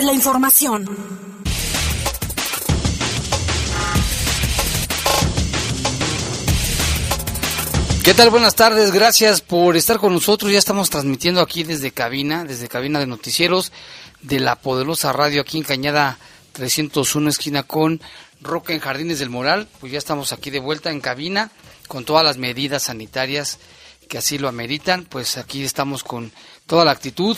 la información. ¿Qué tal? Buenas tardes, gracias por estar con nosotros. Ya estamos transmitiendo aquí desde cabina, desde cabina de noticieros de la poderosa radio aquí en Cañada 301, esquina con Roca en Jardines del Moral. Pues ya estamos aquí de vuelta en cabina con todas las medidas sanitarias que así lo ameritan. Pues aquí estamos con toda la actitud.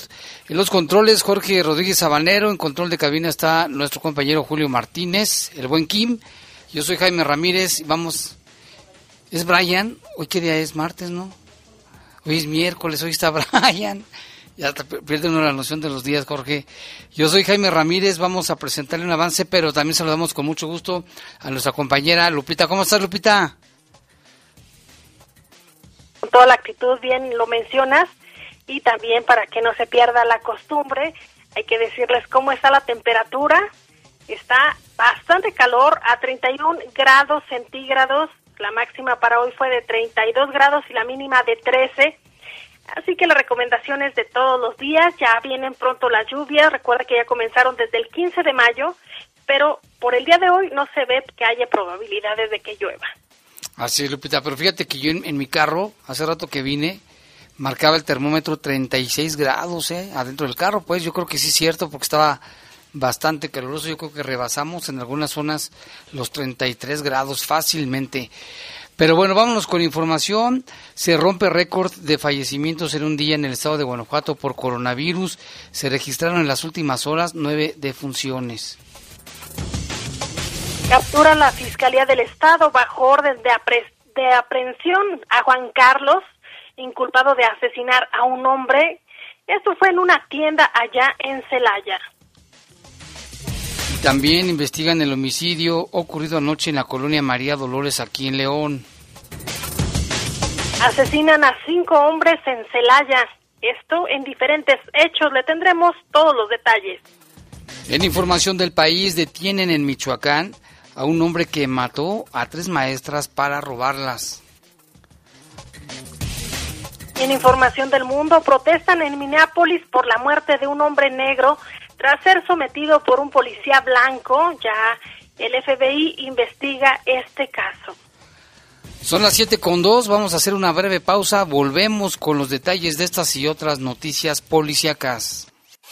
En los controles, Jorge Rodríguez Sabanero. En control de cabina está nuestro compañero Julio Martínez, el buen Kim. Yo soy Jaime Ramírez vamos es Brian. Hoy qué día es, martes, ¿no? Hoy es miércoles, hoy está Brian. Ya pierde uno la noción de los días, Jorge. Yo soy Jaime Ramírez, vamos a presentarle un avance, pero también saludamos con mucho gusto a nuestra compañera Lupita. ¿Cómo estás, Lupita? Con toda la actitud, bien lo mencionas, y también para que no se pierda la costumbre, hay que decirles cómo está la temperatura. Está bastante calor, a 31 grados centígrados, la máxima para hoy fue de 32 grados y la mínima de 13. Así que las recomendaciones de todos los días, ya vienen pronto las lluvias, recuerda que ya comenzaron desde el 15 de mayo, pero por el día de hoy no se ve que haya probabilidades de que llueva. Así es, Lupita, pero fíjate que yo en, mi carro, hace rato que vine, marcaba el termómetro 36 grados, ¿eh? Adentro del carro, pues yo creo que sí es cierto, porque estaba bastante caluroso. Yo creo que rebasamos en algunas zonas los 33 grados fácilmente. Pero bueno, vámonos con información. Se rompe récord de fallecimientos en un día en el estado de Guanajuato por coronavirus. Se registraron en las últimas horas nueve defunciones. Captura la Fiscalía del Estado bajo orden de, de aprehensión a Juan Carlos, inculpado de asesinar a un hombre. Esto fue en una tienda allá en Celaya. También investigan el homicidio ocurrido anoche en la colonia María Dolores aquí en León. Asesinan a cinco hombres en Celaya. Esto en diferentes hechos. Le tendremos todos los detalles. En información del país, detienen en Michoacán a un hombre que mató a tres maestras para robarlas. En información del mundo, protestan en Minneapolis por la muerte de un hombre negro tras ser sometido por un policía blanco, ya el FBI investiga este caso. Son las siete con dos, vamos a hacer una breve pausa, volvemos con los detalles de estas y otras noticias policíacas.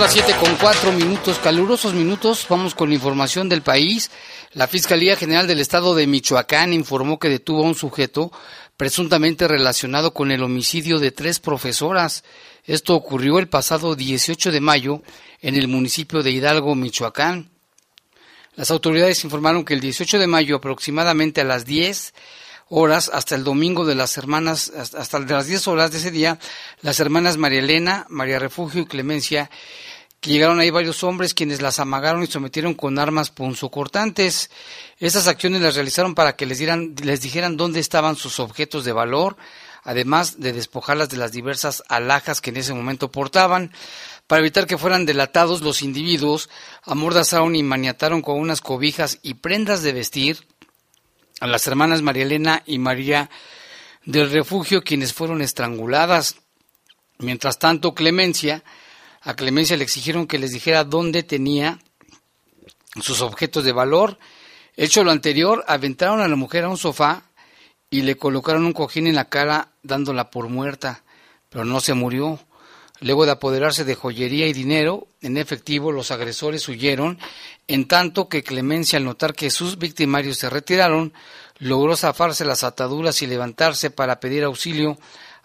Las 7 con 4 minutos, calurosos minutos. Vamos con información del país. La Fiscalía General del Estado de Michoacán informó que detuvo a un sujeto presuntamente relacionado con el homicidio de tres profesoras. Esto ocurrió el pasado 18 de mayo en el municipio de Hidalgo, Michoacán. Las autoridades informaron que el 18 de mayo, aproximadamente a las 10 horas, hasta el domingo de las hermanas, hasta las 10 horas de ese día, las hermanas María Elena, María Refugio y Clemencia que llegaron ahí varios hombres quienes las amagaron y sometieron con armas punzocortantes. Esas acciones las realizaron para que les, dieran, les dijeran dónde estaban sus objetos de valor, además de despojarlas de las diversas alhajas que en ese momento portaban. Para evitar que fueran delatados, los individuos amordazaron y maniataron con unas cobijas y prendas de vestir a las hermanas María Elena y María del Refugio, quienes fueron estranguladas. Mientras tanto, Clemencia, a Clemencia le exigieron que les dijera dónde tenía sus objetos de valor. Hecho lo anterior, aventaron a la mujer a un sofá y le colocaron un cojín en la cara dándola por muerta, pero no se murió. Luego de apoderarse de joyería y dinero en efectivo, los agresores huyeron, en tanto que Clemencia, al notar que sus victimarios se retiraron, logró zafarse las ataduras y levantarse para pedir auxilio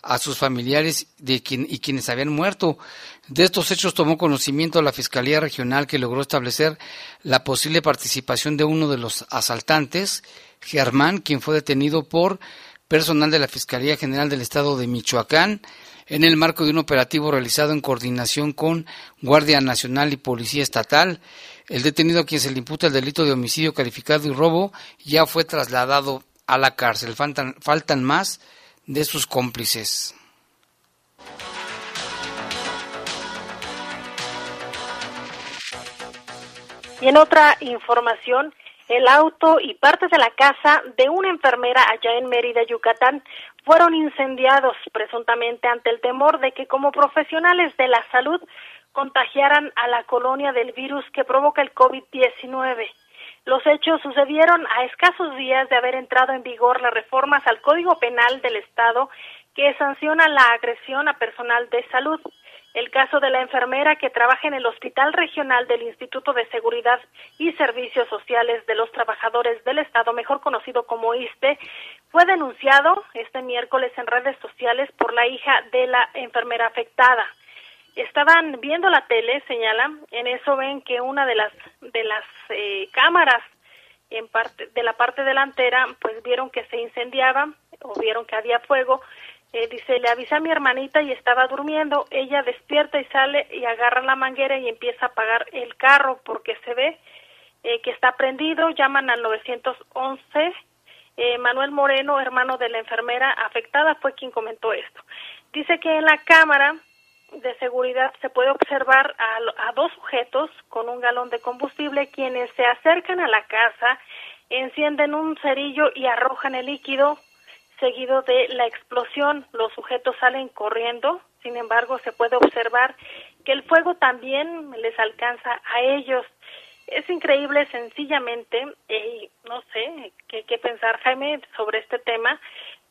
a sus familiares de quien, y quienes habían muerto. De estos hechos tomó conocimiento la Fiscalía Regional que logró establecer la posible participación de uno de los asaltantes, Germán, quien fue detenido por personal de la Fiscalía General del Estado de Michoacán en el marco de un operativo realizado en coordinación con Guardia Nacional y Policía Estatal. El detenido a quien se le imputa el delito de homicidio calificado y robo ya fue trasladado a la cárcel. Faltan, faltan más de sus cómplices. Y en otra información, el auto y partes de la casa de una enfermera allá en Mérida, Yucatán, fueron incendiados presuntamente ante el temor de que como profesionales de la salud contagiaran a la colonia del virus que provoca el COVID-19. Los hechos sucedieron a escasos días de haber entrado en vigor las reformas al Código Penal del Estado que sanciona la agresión a personal de salud. El caso de la enfermera que trabaja en el Hospital Regional del Instituto de Seguridad y Servicios Sociales de los Trabajadores del Estado, mejor conocido como ISTE, fue denunciado este miércoles en redes sociales por la hija de la enfermera afectada. Estaban viendo la tele, señalan, en eso ven que una de las de las eh, cámaras en parte de la parte delantera, pues vieron que se incendiaba o vieron que había fuego eh, dice, le avisa a mi hermanita y estaba durmiendo, ella despierta y sale y agarra la manguera y empieza a apagar el carro porque se ve eh, que está prendido, llaman al 911. Eh, Manuel Moreno, hermano de la enfermera afectada, fue quien comentó esto. Dice que en la cámara de seguridad se puede observar a, a dos sujetos con un galón de combustible quienes se acercan a la casa, encienden un cerillo y arrojan el líquido seguido de la explosión. Los sujetos salen corriendo, sin embargo, se puede observar que el fuego también les alcanza a ellos. Es increíble, sencillamente, y no sé qué, pensar, Jaime, sobre este tema,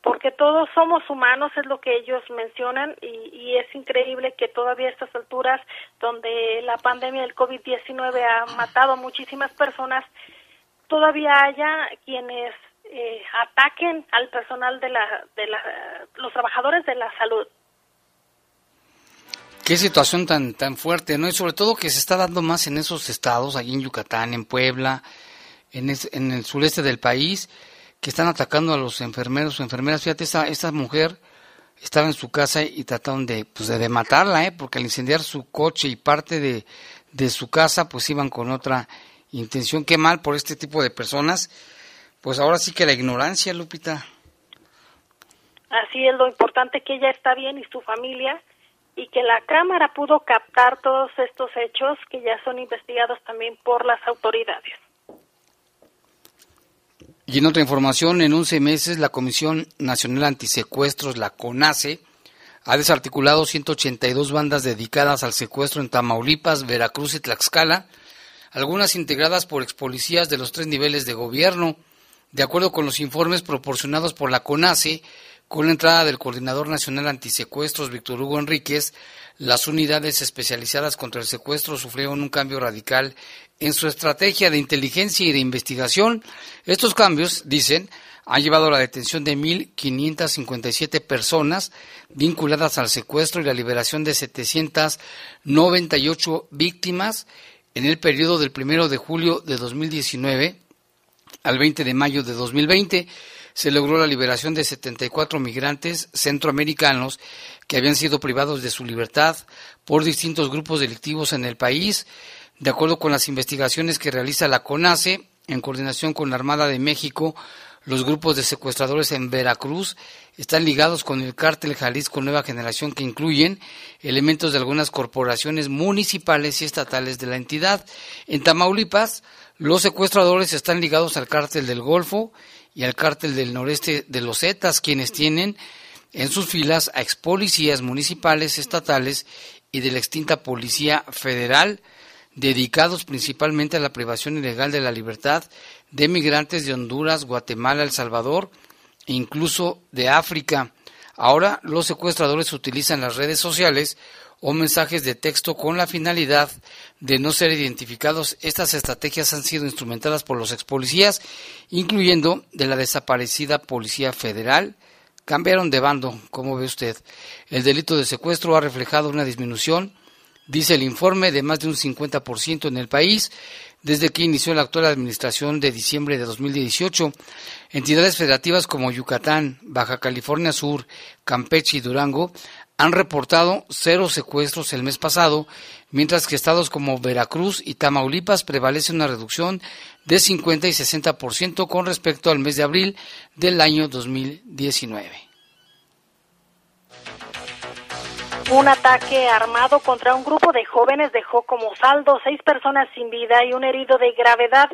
porque todos somos humanos, es lo que ellos mencionan, y, y es increíble que todavía a estas alturas, donde la pandemia del COVID-19 ha matado a muchísimas personas, todavía haya quienes eh, ataquen al personal de la, de la, los trabajadores de la salud. Qué situación tan tan fuerte, ¿no? Y sobre todo que se está dando más en esos estados, allí en Yucatán, en Puebla, en, en el sureste del país, que están atacando a los enfermeros o enfermeras. Fíjate, esta, esta mujer estaba en su casa y trataron de, pues de, matarla, ¿eh? Porque al incendiar su coche y parte de, de su casa, pues iban con otra intención. Qué mal por este tipo de personas pues ahora sí que la ignorancia, Lupita. Así es lo importante que ella está bien y su familia y que la Cámara pudo captar todos estos hechos que ya son investigados también por las autoridades. Y en otra información, en 11 meses la Comisión Nacional Antisecuestros, la CONACE, ha desarticulado 182 bandas dedicadas al secuestro en Tamaulipas, Veracruz y Tlaxcala, algunas integradas por expolicías de los tres niveles de gobierno. De acuerdo con los informes proporcionados por la CONACE, con la entrada del Coordinador Nacional Antisecuestros, Víctor Hugo Enríquez, las unidades especializadas contra el secuestro sufrieron un cambio radical en su estrategia de inteligencia y de investigación. Estos cambios, dicen, han llevado a la detención de 1.557 personas vinculadas al secuestro y la liberación de 798 víctimas en el periodo del 1 de julio de 2019 al 20 de mayo de 2020 se logró la liberación de 74 migrantes centroamericanos que habían sido privados de su libertad por distintos grupos delictivos en el país. De acuerdo con las investigaciones que realiza la CONACE, en coordinación con la Armada de México, los grupos de secuestradores en Veracruz están ligados con el cártel Jalisco Nueva Generación que incluyen elementos de algunas corporaciones municipales y estatales de la entidad. En Tamaulipas, los secuestradores están ligados al cártel del Golfo y al cártel del noreste de los Zetas, quienes tienen en sus filas a ex policías municipales, estatales y de la extinta Policía Federal, dedicados principalmente a la privación ilegal de la libertad de migrantes de Honduras, Guatemala, El Salvador e incluso de África. Ahora los secuestradores utilizan las redes sociales o mensajes de texto con la finalidad de no ser identificados. Estas estrategias han sido instrumentadas por los ex policías, incluyendo de la desaparecida Policía Federal. Cambiaron de bando, como ve usted. El delito de secuestro ha reflejado una disminución, dice el informe, de más de un 50% en el país desde que inició la actual administración de diciembre de 2018. Entidades federativas como Yucatán, Baja California Sur, Campeche y Durango han reportado cero secuestros el mes pasado, mientras que estados como Veracruz y Tamaulipas prevalece una reducción de 50 y 60% con respecto al mes de abril del año 2019. Un ataque armado contra un grupo de jóvenes dejó como saldo seis personas sin vida y un herido de gravedad.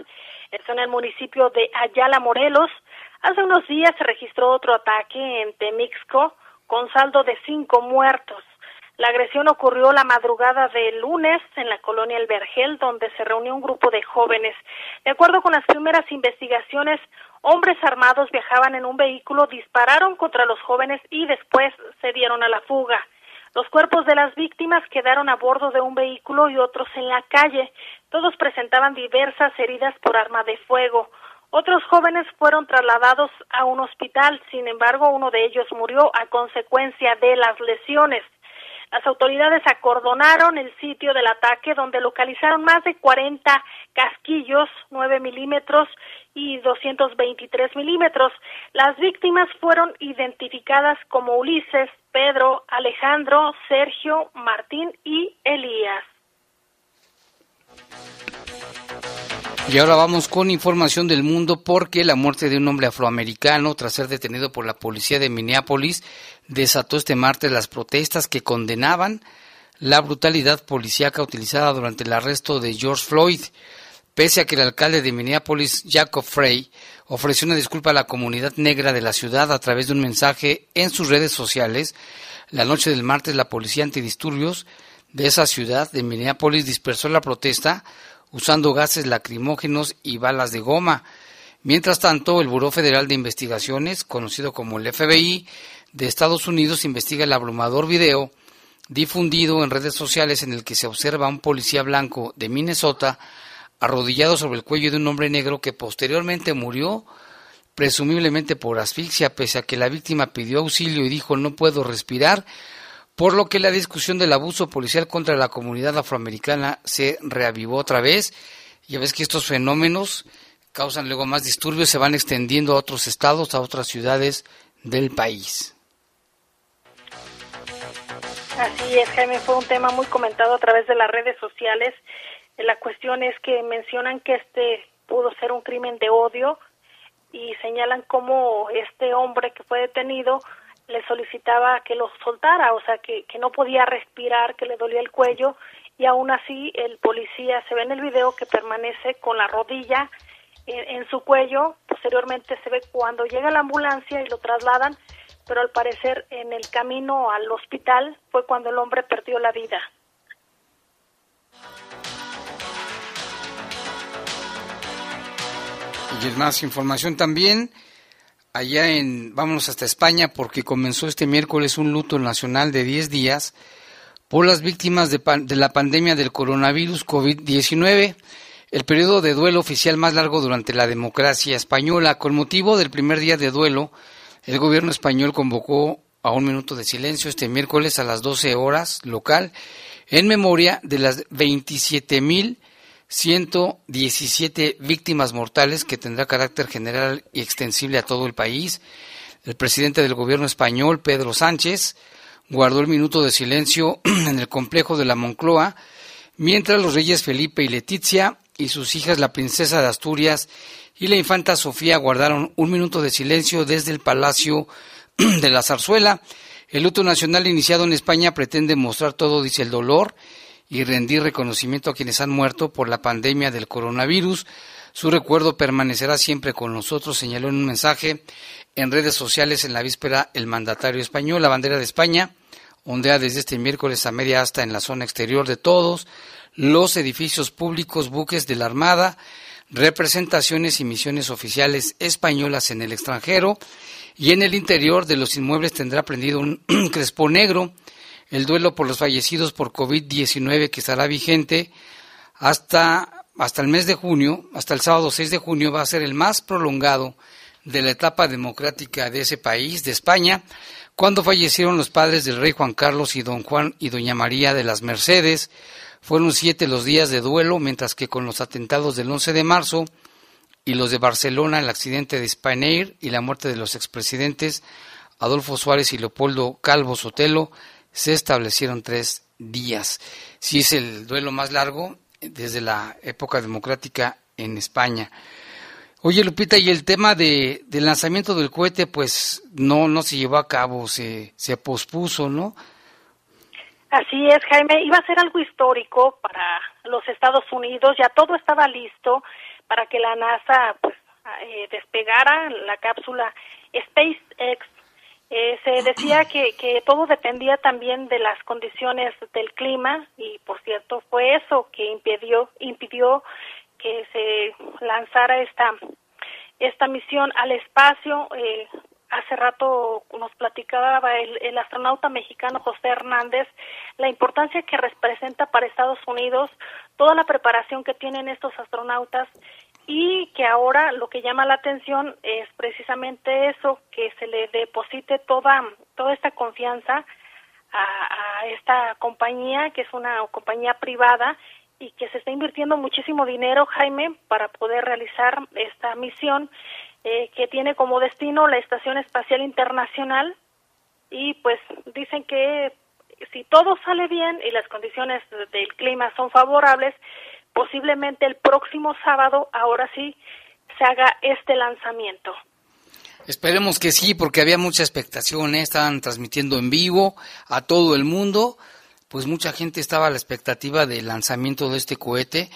Esto en el municipio de Ayala, Morelos. Hace unos días se registró otro ataque en Temixco con saldo de cinco muertos. La agresión ocurrió la madrugada del lunes en la colonia El Vergel, donde se reunió un grupo de jóvenes. De acuerdo con las primeras investigaciones, hombres armados viajaban en un vehículo, dispararon contra los jóvenes y después se dieron a la fuga. Los cuerpos de las víctimas quedaron a bordo de un vehículo y otros en la calle. Todos presentaban diversas heridas por arma de fuego. Otros jóvenes fueron trasladados a un hospital, sin embargo, uno de ellos murió a consecuencia de las lesiones. Las autoridades acordonaron el sitio del ataque donde localizaron más de 40 casquillos, 9 milímetros y 223 milímetros. Las víctimas fueron identificadas como Ulises, Pedro, Alejandro, Sergio, Martín y Elías. Y ahora vamos con información del mundo porque la muerte de un hombre afroamericano tras ser detenido por la policía de Minneapolis desató este martes las protestas que condenaban la brutalidad policíaca utilizada durante el arresto de George Floyd. Pese a que el alcalde de Minneapolis, Jacob Frey, ofreció una disculpa a la comunidad negra de la ciudad a través de un mensaje en sus redes sociales, la noche del martes la policía antidisturbios de esa ciudad de Minneapolis dispersó la protesta usando gases lacrimógenos y balas de goma. Mientras tanto, el Buró Federal de Investigaciones, conocido como el FBI de Estados Unidos, investiga el abrumador video difundido en redes sociales en el que se observa a un policía blanco de Minnesota arrodillado sobre el cuello de un hombre negro que posteriormente murió, presumiblemente por asfixia, pese a que la víctima pidió auxilio y dijo no puedo respirar, por lo que la discusión del abuso policial contra la comunidad afroamericana se reavivó otra vez. Ya ves que estos fenómenos causan luego más disturbios, se van extendiendo a otros estados, a otras ciudades del país. Así es, Jaime, fue un tema muy comentado a través de las redes sociales. La cuestión es que mencionan que este pudo ser un crimen de odio y señalan cómo este hombre que fue detenido le solicitaba que lo soltara, o sea, que, que no podía respirar, que le dolía el cuello y aún así el policía se ve en el video que permanece con la rodilla en, su cuello, posteriormente se ve cuando llega la ambulancia y lo trasladan, pero al parecer en el camino al hospital fue cuando el hombre perdió la vida. Y es más información también allá en, vámonos hasta España, porque comenzó este miércoles un luto nacional de 10 días por las víctimas de, de la pandemia del coronavirus COVID-19, el periodo de duelo oficial más largo durante la democracia española. Con motivo del primer día de duelo, el gobierno español convocó a un minuto de silencio este miércoles a las 12 horas local en memoria de las 27 mil 117 víctimas mortales que tendrá carácter general y extensible a todo el país. El presidente del gobierno español, Pedro Sánchez, guardó el minuto de silencio en el complejo de la Moncloa, mientras los reyes Felipe y Leticia y sus hijas, la princesa de Asturias y la infanta Sofía, guardaron un minuto de silencio desde el Palacio de la Zarzuela. El luto nacional iniciado en España pretende mostrar todo, dice el dolor, y rendir reconocimiento a quienes han muerto por la pandemia del coronavirus. Su recuerdo permanecerá siempre con nosotros, señaló en un mensaje en redes sociales en la víspera el mandatario español. La bandera de España ondea desde este miércoles a media hasta en la zona exterior de todos los edificios públicos, buques de la Armada, representaciones y misiones oficiales españolas en el extranjero y en el interior de los inmuebles tendrá prendido un crespo negro. El duelo por los fallecidos por COVID-19 que estará vigente hasta, hasta el mes de junio, hasta el sábado 6 de junio, va a ser el más prolongado de la etapa democrática de ese país, de España, cuando fallecieron los padres del rey Juan Carlos y don Juan y doña María de las Mercedes. Fueron siete los días de duelo, mientras que con los atentados del 11 de marzo y los de Barcelona, el accidente de Spanair y la muerte de los expresidentes Adolfo Suárez y Leopoldo Calvo Sotelo, se establecieron tres días. Sí es el duelo más largo desde la época democrática en España. Oye, Lupita, y el tema de, del lanzamiento del cohete, pues no, no se llevó a cabo, se, se pospuso, ¿no? Así es, Jaime. Iba a ser algo histórico para los Estados Unidos. Ya todo estaba listo para que la NASA pues, eh, despegara la cápsula SpaceX. Eh, se decía que, todo dependía también de las condiciones del clima y, por cierto, fue eso que impidió, impidió que se lanzara esta esta misión al espacio. Eh, hace rato nos platicaba el, el, astronauta mexicano José Hernández la importancia que representa para Estados Unidos toda la preparación que tienen estos astronautas y que ahora lo que llama la atención es precisamente eso, que se le deposite toda, toda esta confianza a, a esta compañía, que es una compañía privada y que se está invirtiendo muchísimo dinero, Jaime, para poder realizar esta misión eh, que tiene como destino la Estación Espacial Internacional. Y pues dicen que si todo sale bien y las condiciones del clima son favorables, posiblemente el próximo sábado, ahora sí, se haga este lanzamiento. Esperemos que sí, porque había mucha expectación, ¿eh? estaban transmitiendo en vivo a todo el mundo pues mucha gente estaba a la expectativa del lanzamiento de este cohete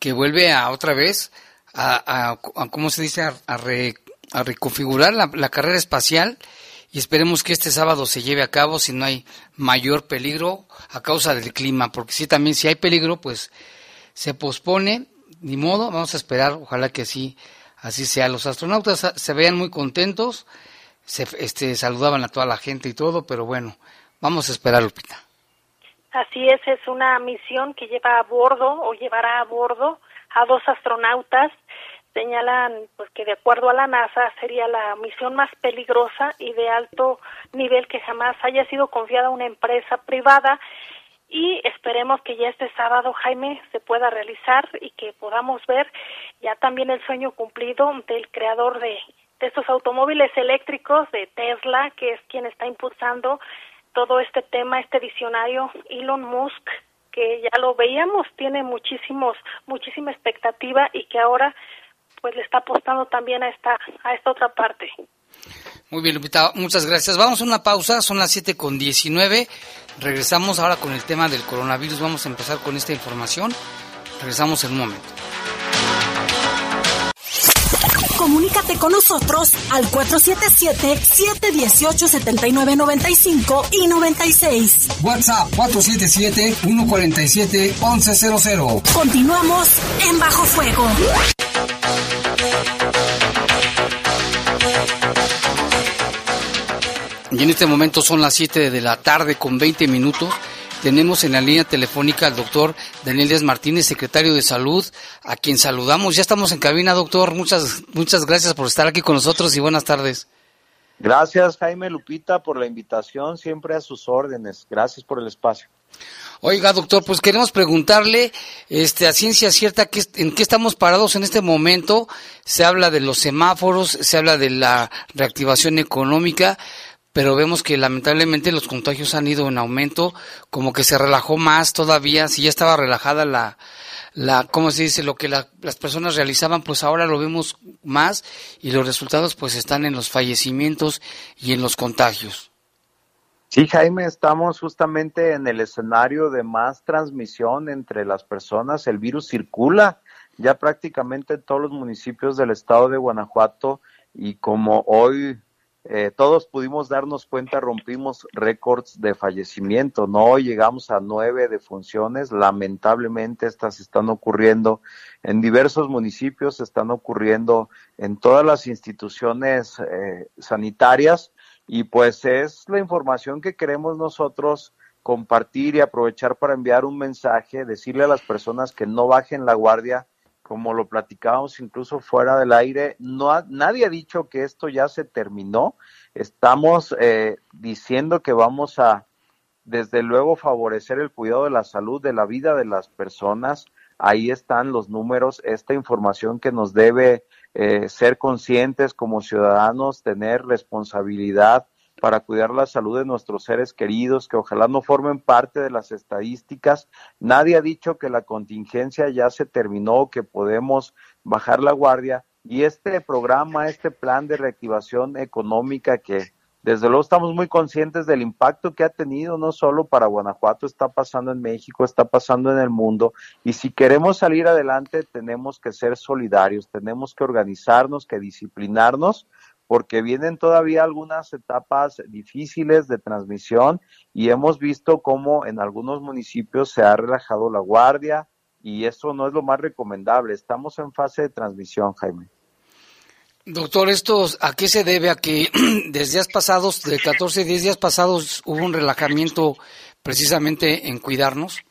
que vuelve a otra vez a, a, ¿cómo se dice? A, a reconfigurar la, la, carrera espacial y esperemos que este sábado se lleve a cabo si no hay mayor peligro a causa del clima, porque si también si hay peligro, pues se pospone, ni modo, vamos a esperar, ojalá que así, así sea. Los astronautas se vean muy contentos, se este, saludaban a toda la gente y todo, pero bueno, vamos a esperar, Lupita. Así es, es una misión que lleva a bordo o llevará a bordo a dos astronautas. Señalan pues que de acuerdo a la NASA sería la misión más peligrosa y de alto nivel que jamás haya sido confiada a una empresa privada y esperemos que ya este sábado Jaime se pueda realizar y que podamos ver ya también el sueño cumplido del creador de, de estos automóviles eléctricos de Tesla, que es quien está impulsando todo este tema, este visionario Elon Musk, que ya lo veíamos, tiene muchísimos, muchísima expectativa y que ahora pues le está apostando también a esta, a esta otra parte. Muy bien, Lupita, muchas gracias. Vamos a una pausa, son las 7 con 19. Regresamos ahora con el tema del coronavirus. Vamos a empezar con esta información. Regresamos en un momento. Comunícate con nosotros al 477-718-7995 y 96. WhatsApp 477-147-1100. Continuamos en Bajo Fuego. Y en este momento son las 7 de la tarde con 20 minutos. Tenemos en la línea telefónica al doctor Daniel Díaz Martínez, secretario de Salud, a quien saludamos. Ya estamos en cabina, doctor. Muchas, muchas gracias por estar aquí con nosotros y buenas tardes. Gracias, Jaime Lupita, por la invitación, siempre a sus órdenes. Gracias por el espacio. Oiga, doctor, pues queremos preguntarle, este, a ciencia cierta, ¿qué, ¿en qué estamos parados en este momento? Se habla de los semáforos, se habla de la reactivación económica, pero vemos que lamentablemente los contagios han ido en aumento, como que se relajó más todavía, si ya estaba relajada la, la ¿cómo se dice? Lo que la, las personas realizaban, pues ahora lo vemos más y los resultados pues están en los fallecimientos y en los contagios. Sí, Jaime, estamos justamente en el escenario de más transmisión entre las personas. El virus circula ya prácticamente en todos los municipios del estado de Guanajuato y como hoy eh, todos pudimos darnos cuenta, rompimos récords de fallecimiento, no llegamos a nueve defunciones, lamentablemente estas están ocurriendo en diversos municipios, están ocurriendo en todas las instituciones eh, sanitarias y pues es la información que queremos nosotros compartir y aprovechar para enviar un mensaje, decirle a las personas que no bajen la guardia, como lo platicábamos incluso fuera del aire, no nadie ha dicho que esto ya se terminó. Estamos eh, diciendo que vamos a, desde luego, favorecer el cuidado de la salud, de la vida de las personas. Ahí están los números, esta información que nos debe eh, ser conscientes como ciudadanos, tener responsabilidad para cuidar la salud de nuestros seres queridos, que ojalá no formen parte de las estadísticas. Nadie ha dicho que la contingencia ya se terminó, que podemos bajar la guardia. Y este programa, este plan de reactivación económica que desde luego estamos muy conscientes del impacto que ha tenido no solo para Guanajuato, está pasando en México, está pasando en el mundo. Y si queremos salir adelante, tenemos que ser solidarios, tenemos que organizarnos, que disciplinarnos porque vienen todavía algunas etapas difíciles de transmisión y hemos visto cómo en algunos municipios se ha relajado la guardia y eso no es lo más recomendable. Estamos en fase de transmisión, Jaime. Doctor, ¿esto a qué se debe? ¿A que desde días pasados, de 14, 10 días pasados, hubo un relajamiento precisamente en cuidarnos?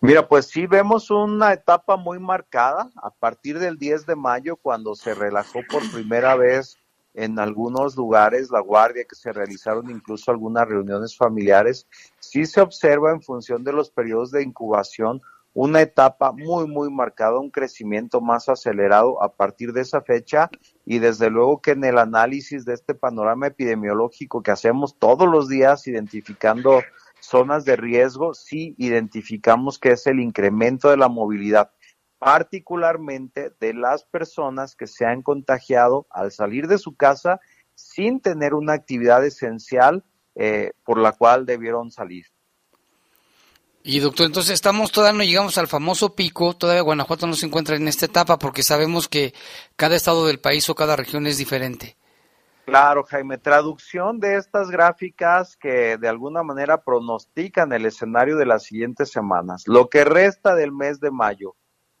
Mira, pues sí vemos una etapa muy marcada a partir del 10 de mayo, cuando se relajó por primera vez en algunos lugares la guardia, que se realizaron incluso algunas reuniones familiares, sí se observa en función de los periodos de incubación una etapa muy, muy marcada, un crecimiento más acelerado a partir de esa fecha. Y desde luego que en el análisis de este panorama epidemiológico que hacemos todos los días identificando zonas de riesgo, sí identificamos que es el incremento de la movilidad particularmente de las personas que se han contagiado al salir de su casa sin tener una actividad esencial eh, por la cual debieron salir. Y doctor, entonces estamos todavía no llegamos al famoso pico, todavía Guanajuato no se encuentra en esta etapa porque sabemos que cada estado del país o cada región es diferente. Claro, Jaime, traducción de estas gráficas que de alguna manera pronostican el escenario de las siguientes semanas. Lo que resta del mes de mayo,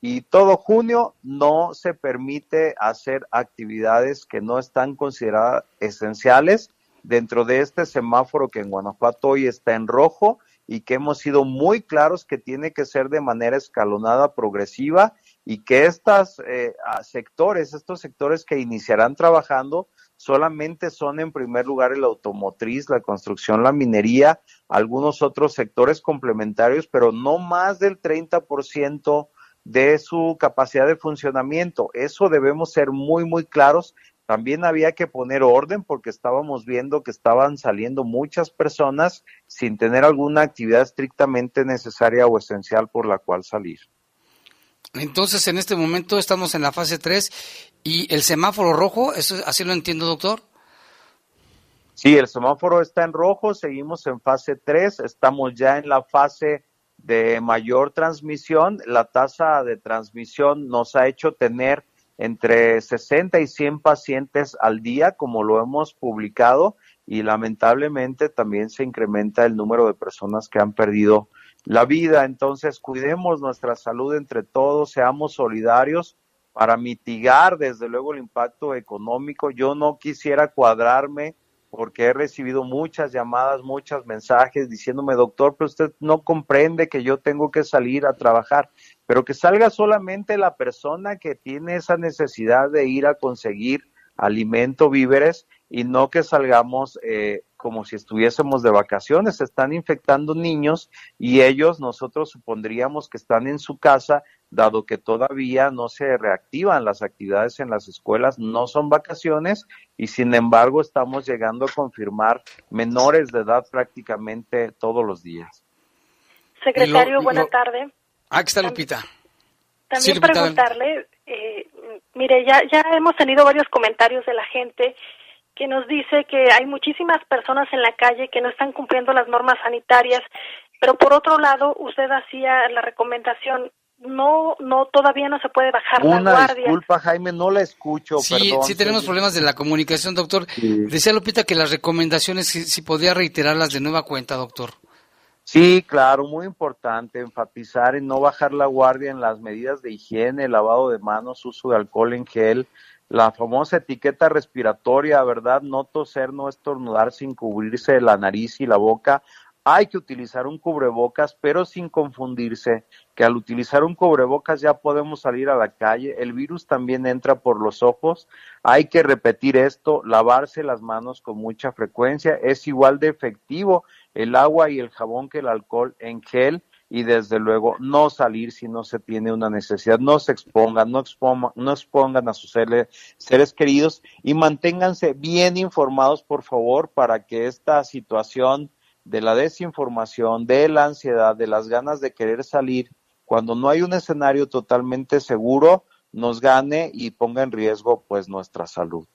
y todo junio no se permite hacer actividades que no están consideradas esenciales dentro de este semáforo que en Guanajuato hoy está en rojo y que hemos sido muy claros que tiene que ser de manera escalonada, progresiva y que estos eh, sectores, estos sectores que iniciarán trabajando, solamente son en primer lugar el automotriz, la construcción, la minería, algunos otros sectores complementarios, pero no más del 30% de su capacidad de funcionamiento. Eso debemos ser muy, muy claros. También había que poner orden porque estábamos viendo que estaban saliendo muchas personas sin tener alguna actividad estrictamente necesaria o esencial por la cual salir. Entonces, en este momento estamos en la fase 3 y el semáforo rojo, ¿eso, ¿así lo entiendo, doctor? Sí, el semáforo está en rojo, seguimos en fase 3, estamos ya en la fase de mayor transmisión. La tasa de transmisión nos ha hecho tener entre 60 y 100 pacientes al día, como lo hemos publicado, y lamentablemente también se incrementa el número de personas que han perdido la vida. Entonces, cuidemos nuestra salud entre todos, seamos solidarios para mitigar, desde luego, el impacto económico. Yo no quisiera cuadrarme porque he recibido muchas llamadas, muchos mensajes diciéndome, doctor, pero usted no comprende que yo tengo que salir a trabajar, pero que salga solamente la persona que tiene esa necesidad de ir a conseguir alimento, víveres, y no que salgamos eh, como si estuviésemos de vacaciones. Se están infectando niños y ellos nosotros supondríamos que están en su casa, dado que todavía no se reactivan las actividades en las escuelas, no son vacaciones y sin embargo estamos llegando a confirmar menores de edad prácticamente todos los días. Secretario, buena tarde. Ah, está Lupita. También preguntarle, eh, mire, ya, ya hemos tenido varios comentarios de la gente que nos dice que hay muchísimas personas en la calle que no están cumpliendo las normas sanitarias, pero por otro lado, usted hacía la recomendación no, no, todavía no se puede bajar Una la guardia. disculpa, Jaime, no la escucho, Sí, perdón. sí tenemos problemas de la comunicación, doctor. Sí. Decía Lupita que las recomendaciones, si, si podía reiterarlas de nueva cuenta, doctor. Sí, claro, muy importante enfatizar en no bajar la guardia en las medidas de higiene, lavado de manos, uso de alcohol en gel, la famosa etiqueta respiratoria, ¿verdad? No toser, no estornudar sin cubrirse la nariz y la boca. Hay que utilizar un cubrebocas, pero sin confundirse que al utilizar un cubrebocas ya podemos salir a la calle. El virus también entra por los ojos. Hay que repetir esto, lavarse las manos con mucha frecuencia. Es igual de efectivo el agua y el jabón que el alcohol en gel y desde luego no salir si no se tiene una necesidad, no se expongan, no expongan, no expongan a sus seres, seres queridos y manténganse bien informados por favor para que esta situación de la desinformación, de la ansiedad, de las ganas de querer salir, cuando no hay un escenario totalmente seguro, nos gane y ponga en riesgo pues nuestra salud.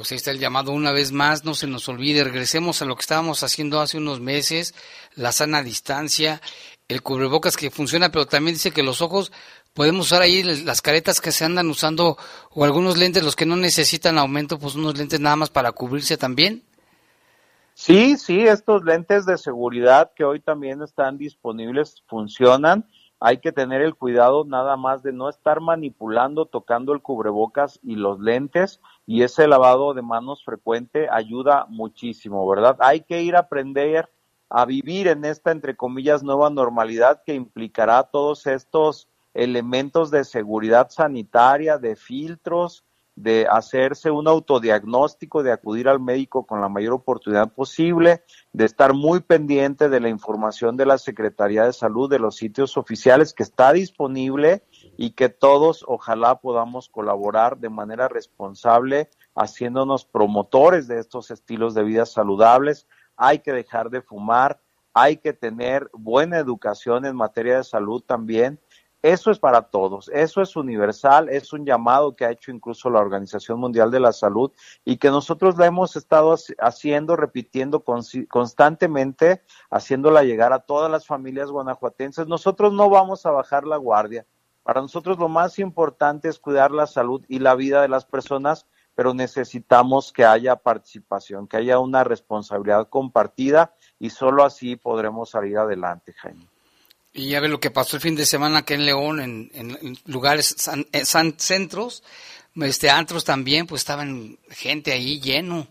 Pues ahí está el llamado una vez más, no se nos olvide, regresemos a lo que estábamos haciendo hace unos meses, la sana distancia, el cubrebocas que funciona, pero también dice que los ojos podemos usar ahí las caretas que se andan usando o algunos lentes, los que no necesitan aumento, pues unos lentes nada más para cubrirse también. Sí, sí, estos lentes de seguridad que hoy también están disponibles funcionan. Hay que tener el cuidado nada más de no estar manipulando, tocando el cubrebocas y los lentes y ese lavado de manos frecuente ayuda muchísimo, ¿verdad? Hay que ir a aprender a vivir en esta, entre comillas, nueva normalidad que implicará todos estos elementos de seguridad sanitaria, de filtros, de hacerse un autodiagnóstico, de acudir al médico con la mayor oportunidad posible, de estar muy pendiente de la información de la Secretaría de Salud, de los sitios oficiales que está disponible y que todos ojalá podamos colaborar de manera responsable, haciéndonos promotores de estos estilos de vida saludables. Hay que dejar de fumar, hay que tener buena educación en materia de salud también eso es para todos, eso es universal, es un llamado que ha hecho incluso la Organización Mundial de la Salud y que nosotros la hemos estado haciendo, repitiendo constantemente, haciéndola llegar a todas las familias guanajuatenses. Nosotros no vamos a bajar la guardia. Para nosotros lo más importante es cuidar la salud y la vida de las personas, pero necesitamos que haya participación, que haya una responsabilidad compartida y solo así podremos salir adelante, Jaime. Y ya ve lo que pasó el fin de semana aquí en León, en, lugares, san, en san, centros, este, antros también, pues estaban gente ahí lleno.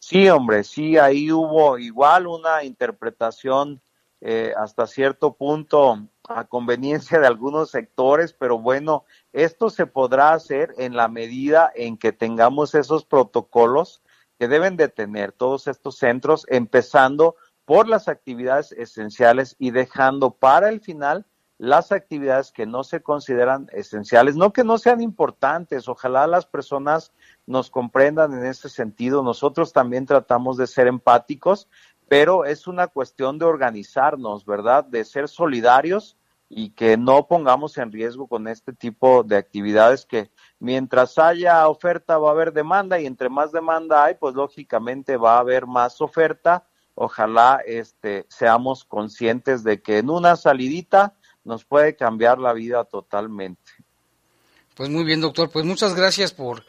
Sí, hombre, sí, ahí hubo igual una interpretación eh, hasta cierto punto a conveniencia de algunos sectores, pero bueno, esto se podrá hacer en la medida en que tengamos esos protocolos que deben de tener todos estos centros, empezando por las actividades esenciales y dejando para el final las actividades que no se consideran esenciales, no que no sean importantes, ojalá las personas nos comprendan en ese sentido, nosotros también tratamos de ser empáticos, pero es una cuestión de organizarnos, ¿verdad? De ser solidarios y que no pongamos en riesgo con este tipo de actividades que mientras haya oferta va a haber demanda y entre más demanda hay, pues lógicamente va a haber más oferta ojalá este, seamos conscientes de que en una salidita nos puede cambiar la vida totalmente. Pues muy bien, doctor. Pues muchas gracias por,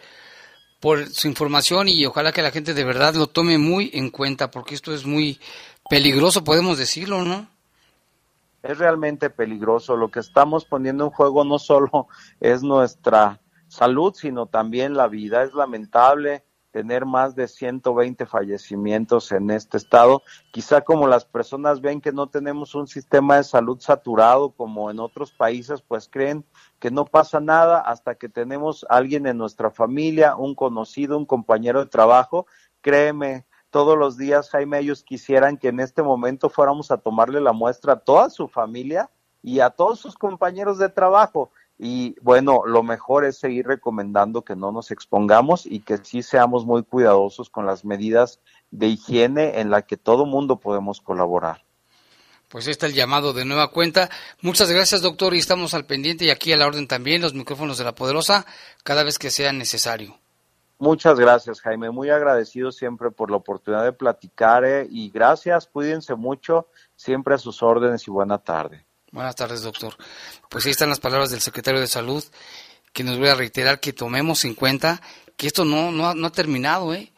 por su información y ojalá que la gente de verdad lo tome muy en cuenta porque esto es muy peligroso, podemos decirlo, ¿no? Es realmente peligroso. Lo que estamos poniendo en juego no solo es nuestra salud, sino también la vida. Es lamentable tener más de 120 fallecimientos en este estado. Quizá como las personas ven que no tenemos un sistema de salud saturado como en otros países, pues creen que no pasa nada hasta que tenemos alguien en nuestra familia, un conocido, un compañero de trabajo. Créeme, todos los días, Jaime, ellos quisieran que en este momento fuéramos a tomarle la muestra a toda su familia y a todos sus compañeros de trabajo y bueno, lo mejor es seguir recomendando que no nos expongamos y que sí seamos muy cuidadosos con las medidas de higiene en la que todo mundo podemos colaborar. Pues está el llamado de nueva cuenta. Muchas gracias, doctor, y estamos al pendiente y aquí a la orden también los micrófonos de la Poderosa cada vez que sea necesario. Muchas gracias, Jaime. Muy agradecido siempre por la oportunidad de platicar eh, y gracias, cuídense mucho, siempre a sus órdenes y buena tarde. Buenas tardes, doctor. Pues ahí están las palabras del secretario de Salud, que nos voy a reiterar que tomemos en cuenta que esto no, no, ha, terminado, ¿eh?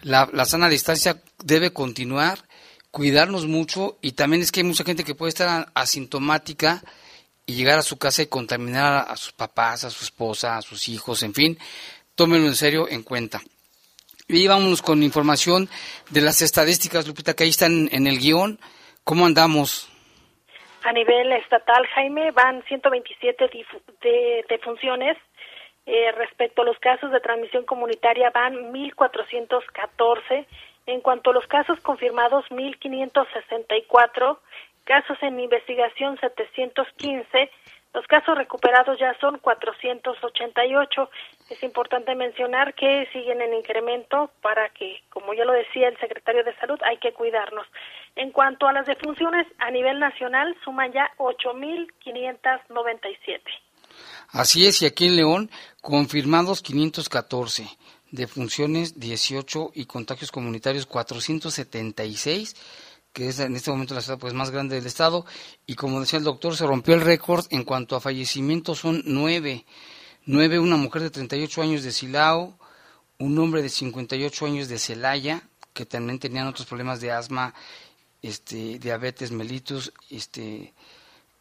La, la sana distancia debe continuar, cuidarnos mucho y también es que hay mucha gente que puede estar asintomática y llegar a su casa y contaminar a sus papás, a su esposa, a sus hijos, en fin, tómenlo en serio en cuenta. Y vámonos con información de las estadísticas, Lupita, que ahí están en el guion. ¿Cómo andamos? A nivel estatal, Jaime, van 127 defunciones. Eh, respecto a los casos de transmisión comunitaria, van 1.414. En cuanto a los casos confirmados, 1.564 casos en investigación 715, los casos recuperados ya son 488. Es importante mencionar que siguen en incremento para que, como ya lo decía el secretario de Salud, hay que cuidarnos. En cuanto a las defunciones a nivel nacional, suman ya 8.597. Así es, y aquí en León, confirmados 514, defunciones 18 y contagios comunitarios 476 que es en este momento la ciudad pues más grande del estado y como decía el doctor se rompió el récord en cuanto a fallecimientos son nueve nueve una mujer de 38 años de Silao un hombre de 58 años de Celaya que también tenían otros problemas de asma este diabetes mellitus este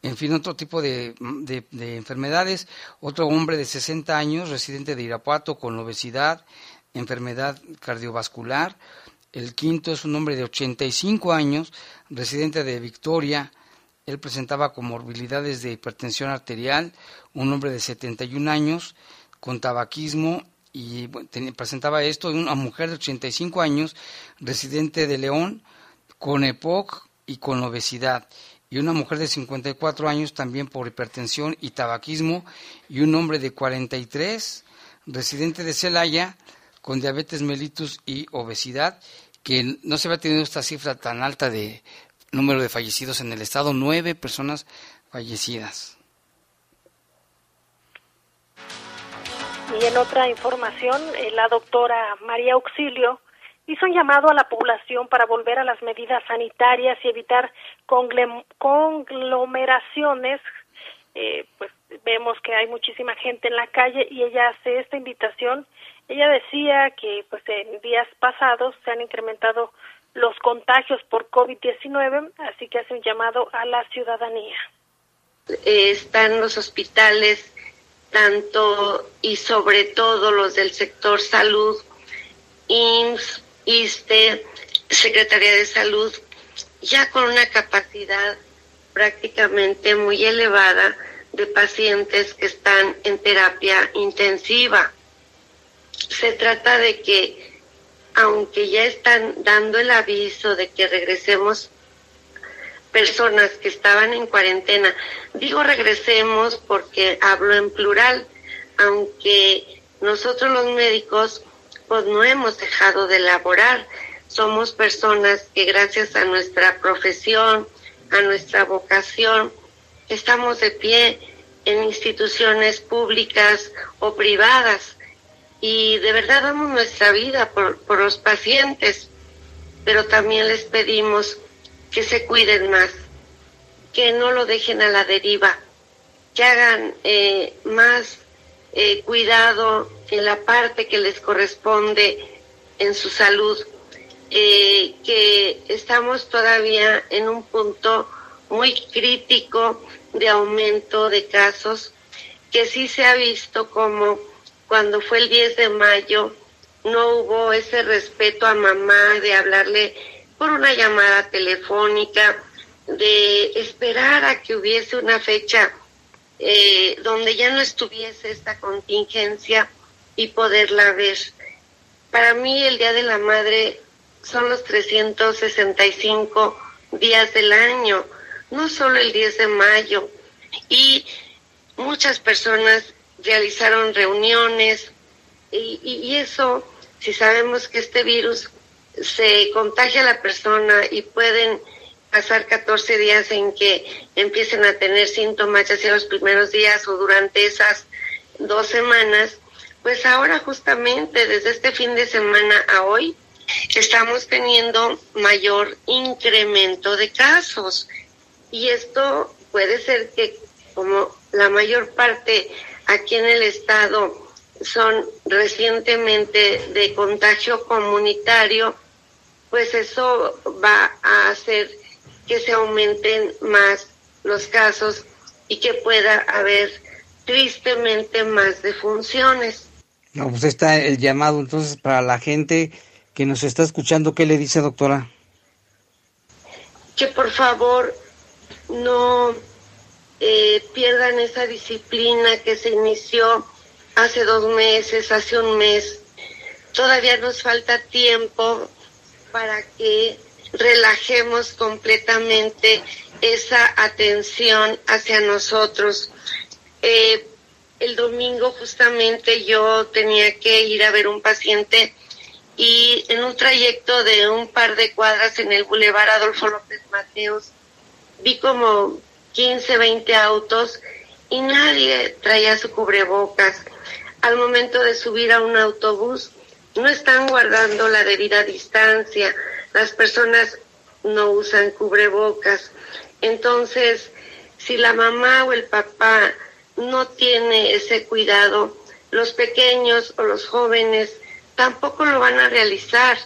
en fin, otro tipo de, de, enfermedades. Otro hombre de 60 años, residente de Irapuato, con obesidad, enfermedad cardiovascular. El quinto es un hombre de 85 años, residente de Victoria. Él presentaba comorbilidades de hipertensión arterial. Un hombre de 71 años con tabaquismo y presentaba esto. Una mujer de 85 años, residente de León, con EPOC y con obesidad. Y una mujer de 54 años también por hipertensión y tabaquismo. Y un hombre de 43, residente de Celaya, con diabetes mellitus y obesidad que no se había tenido esta cifra tan alta de número de fallecidos en el estado, nueve personas fallecidas. Y en otra información, eh, la doctora María Auxilio hizo un llamado a la población para volver a las medidas sanitarias y evitar conglomeraciones. Eh, pues vemos que hay muchísima gente en la calle y ella hace esta invitación ella decía que pues en días pasados se han incrementado los contagios por COVID-19, así que hace un llamado a la ciudadanía. Están los hospitales, tanto y sobre todo los del sector salud, IMSS, ISTE, Secretaría de Salud, ya con una capacidad prácticamente muy elevada de pacientes que están en terapia intensiva se trata de que, aunque ya están dando el aviso de que regresemos personas que estaban en cuarentena, digo regresemos porque hablo en plural, aunque nosotros los médicos pues no hemos dejado de laborar, somos personas que gracias a nuestra profesión, a nuestra vocación, estamos de pie en instituciones públicas o privadas y de verdad damos nuestra vida por, por los pacientes, pero también les pedimos que se cuiden más, que no lo dejen a la deriva, que hagan eh, más eh, cuidado en la parte que les corresponde en su salud, eh, que estamos todavía en un punto muy crítico de aumento de casos, que sí se ha visto como cuando fue el 10 de mayo, no hubo ese respeto a mamá de hablarle por una llamada telefónica, de esperar a que hubiese una fecha eh, donde ya no estuviese esta contingencia y poderla ver. Para mí el Día de la Madre son los 365 días del año, no solo el 10 de mayo. Y muchas personas realizaron reuniones y, eso, si sabemos que este virus se contagia a la persona y pueden pasar 14 días en que empiecen a tener síntomas, ya sea los primeros días o durante esas dos semanas, pues ahora justamente desde este fin de semana a hoy estamos teniendo mayor incremento de casos. Y esto puede ser que como la mayor parte aquí en el estado son recientemente de contagio comunitario, pues eso va a hacer que se aumenten más los casos y que pueda haber tristemente más defunciones. No, pues está el llamado entonces para la gente que nos está escuchando. ¿Qué le dice, doctora? Que por favor no eh, pierdan esa disciplina que se inició hace dos meses, hace un mes. Todavía nos falta tiempo para que relajemos completamente esa atención hacia nosotros. Eh, el domingo justamente yo tenía que ir a ver un paciente y en un trayecto de un par de cuadras en el Boulevard Adolfo López Mateos vi como 15, 20 autos y nadie traía su cubrebocas. Al momento de subir a un autobús no están guardando la debida distancia. Las personas no usan cubrebocas. Entonces, si la mamá o el papá no tiene ese cuidado, los pequeños o los jóvenes tampoco lo van a realizar.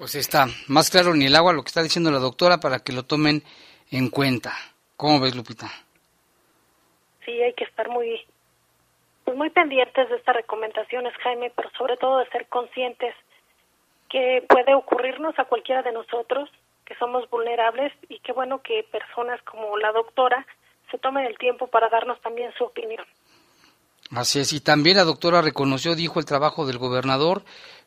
Pues está más claro ni el agua lo que está diciendo la doctora para que lo tomen en cuenta. ¿Cómo ves, Lupita? Sí, hay que estar muy, pues muy pendientes de estas recomendaciones, Jaime, pero sobre todo de ser conscientes que puede ocurrirnos a cualquiera de nosotros, que somos vulnerables y qué bueno que personas como la doctora se tomen el tiempo para darnos también su opinión. Así es, y también la doctora reconoció, dijo, el trabajo del gobernador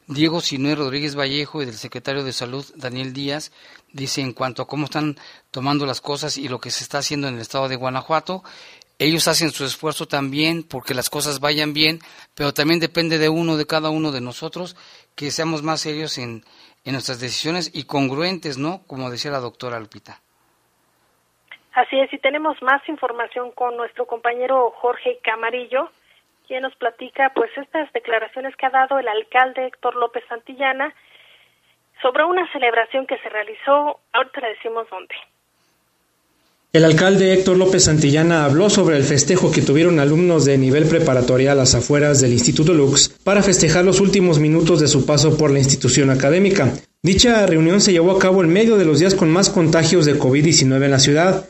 Diego Sinué Rodríguez Vallejo y del secretario de Salud Daniel Díaz, dice en cuanto a cómo están tomando las cosas y lo que se está haciendo en el estado de Guanajuato, ellos hacen su esfuerzo también porque las cosas vayan bien, pero también depende de uno, de cada uno de nosotros, que seamos más serios en, en nuestras decisiones y congruentes, ¿no? Como decía la doctora Lupita. Así es, y tenemos más información con nuestro compañero Jorge Camarillo, quien nos platica pues estas declaraciones que ha dado el alcalde Héctor López Santillana sobre una celebración que se realizó, ahorita le decimos dónde. El alcalde Héctor López Santillana habló sobre el festejo que tuvieron alumnos de nivel preparatoria a las afueras del Instituto Lux para festejar los últimos minutos de su paso por la institución académica. Dicha reunión se llevó a cabo en medio de los días con más contagios de COVID-19 en la ciudad.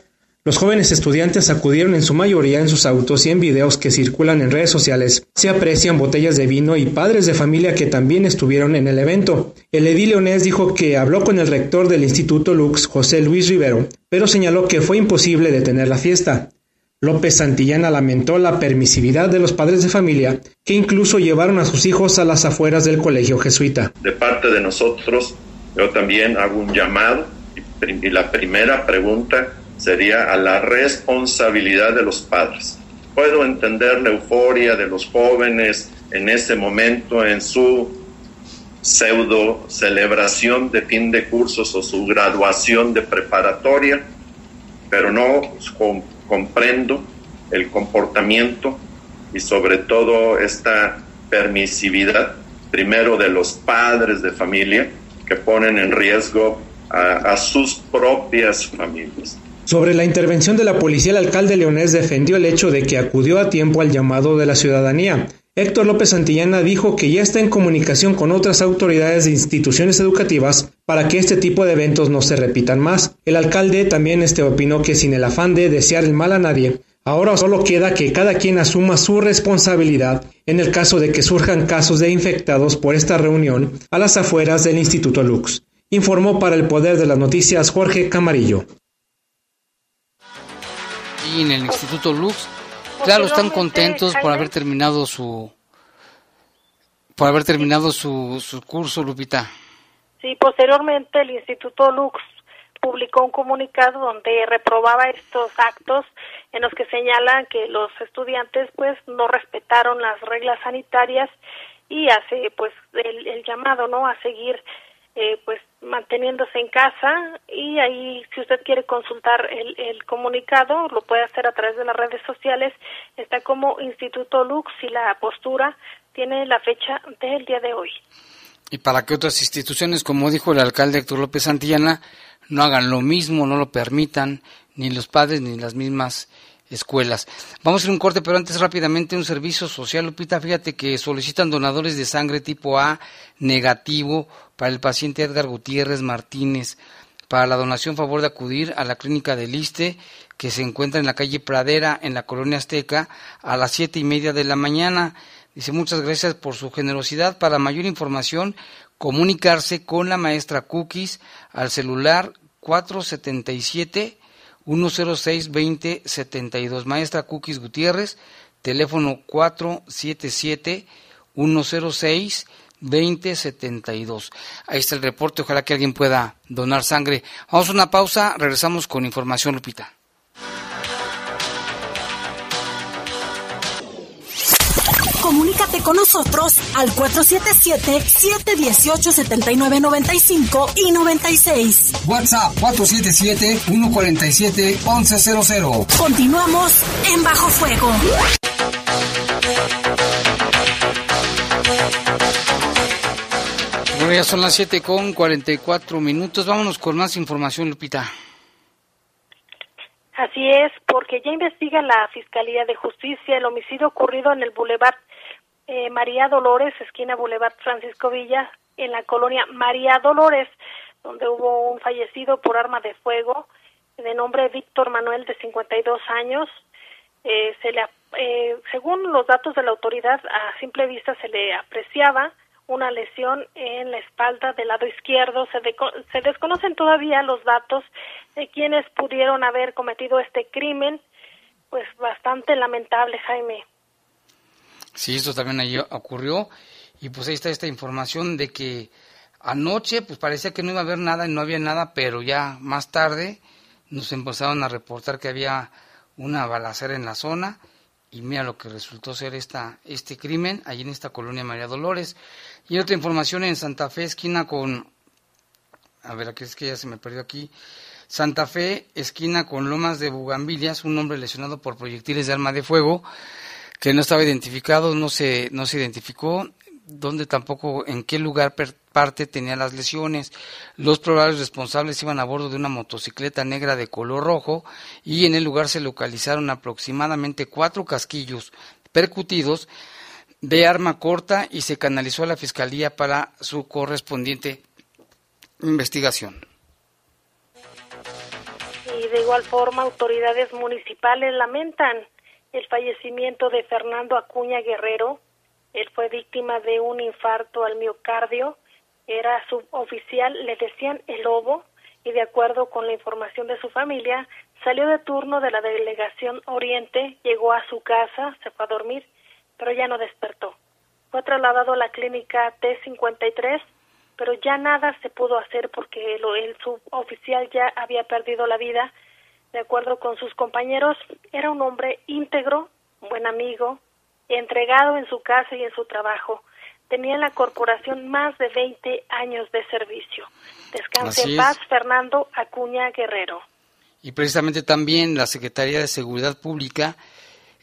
Los jóvenes estudiantes acudieron en su mayoría en sus autos y en videos que circulan en redes sociales. Se aprecian botellas de vino y padres de familia que también estuvieron en el evento. El edil leonés dijo que habló con el rector del Instituto Lux, José Luis Rivero, pero señaló que fue imposible detener la fiesta. López Santillana lamentó la permisividad de los padres de familia que incluso llevaron a sus hijos a las afueras del colegio jesuita. De parte de nosotros, yo también hago un llamado y la primera pregunta sería a la responsabilidad de los padres. Puedo entender la euforia de los jóvenes en ese momento, en su pseudo celebración de fin de cursos o su graduación de preparatoria, pero no comprendo el comportamiento y sobre todo esta permisividad, primero de los padres de familia, que ponen en riesgo a sus propias familias. Sobre la intervención de la policía, el alcalde leonés defendió el hecho de que acudió a tiempo al llamado de la ciudadanía. Héctor López Santillana dijo que ya está en comunicación con otras autoridades de instituciones educativas para que este tipo de eventos no se repitan más. El alcalde también este opinó que sin el afán de desear el mal a nadie, ahora solo queda que cada quien asuma su responsabilidad en el caso de que surjan casos de infectados por esta reunión a las afueras del Instituto Lux. Informó para el Poder de las Noticias Jorge Camarillo en el Instituto Lux. Claro, están contentos por haber terminado su por haber terminado su, curso, Lupita. Sí, posteriormente el Instituto Lux publicó un comunicado donde reprobaba estos actos en los que señalan que los estudiantes pues no respetaron las reglas sanitarias y hace pues el, el llamado no a seguir eh, pues manteniéndose en casa y ahí si usted quiere consultar el, el, comunicado lo puede hacer a través de las redes sociales. Está como Instituto Lux y la postura tiene la fecha del día de hoy. Y para que otras instituciones como dijo el alcalde Héctor López Santillana no hagan lo mismo, no lo permitan, ni los padres ni las mismas escuelas. Vamos a ir un corte, pero antes rápidamente un servicio social, Lupita. Fíjate que solicitan donadores de sangre tipo A negativo para el paciente Edgar Gutiérrez Martínez. Para la donación, favor de acudir a la clínica del Liste, que se encuentra en la calle Pradera, en la colonia Azteca, a las siete y media de la mañana. Dice muchas gracias por su generosidad. Para mayor información, comunicarse con la maestra Cookies al celular 477 106 2072. Maestra Cookies Gutiérrez, teléfono 477 106 2072. Ahí está el reporte, ojalá que alguien pueda donar sangre. Vamos a una pausa, regresamos con información, Lupita. Comunícate con nosotros al 477-718-7995 y 96. WhatsApp 477-147-1100. Continuamos en Bajo Fuego. Bueno, ya son las 7 con 44 minutos. Vámonos con más información, Lupita. Así es, porque ya investiga la Fiscalía de Justicia el homicidio ocurrido en el Boulevard eh, María Dolores, esquina Boulevard Francisco Villa, en la colonia María Dolores, donde hubo un fallecido por arma de fuego de nombre Víctor Manuel de 52 años. Eh, se le, eh, según los datos de la autoridad, a simple vista se le apreciaba una lesión en la espalda del lado izquierdo. Se, se desconocen todavía los datos de quienes pudieron haber cometido este crimen. Pues bastante lamentable, Jaime. Sí, esto también ahí ocurrió. Y pues ahí está esta información de que anoche pues parecía que no iba a haber nada y no había nada, pero ya más tarde nos empezaron a reportar que había una balacera en la zona y mira lo que resultó ser esta, este crimen allí en esta colonia María Dolores. Y otra información en Santa Fe, esquina con, a ver, aquí es que ya se me perdió aquí, Santa Fe, esquina con Lomas de Bugambilias, un hombre lesionado por proyectiles de arma de fuego, que no estaba identificado, no se, no se identificó, dónde tampoco, en qué lugar parte tenía las lesiones. Los probables responsables iban a bordo de una motocicleta negra de color rojo y en el lugar se localizaron aproximadamente cuatro casquillos percutidos de arma corta y se canalizó a la fiscalía para su correspondiente investigación. Y de igual forma, autoridades municipales lamentan el fallecimiento de Fernando Acuña Guerrero. Él fue víctima de un infarto al miocardio. Era suboficial, le decían el lobo, y de acuerdo con la información de su familia, salió de turno de la delegación Oriente, llegó a su casa, se fue a dormir, pero ya no despertó. Fue trasladado a la clínica T53, pero ya nada se pudo hacer porque el suboficial ya había perdido la vida de acuerdo con sus compañeros, era un hombre íntegro, buen amigo, entregado en su casa y en su trabajo. Tenía en la corporación más de 20 años de servicio. Descanse en paz, Fernando Acuña Guerrero. Y precisamente también la Secretaría de Seguridad Pública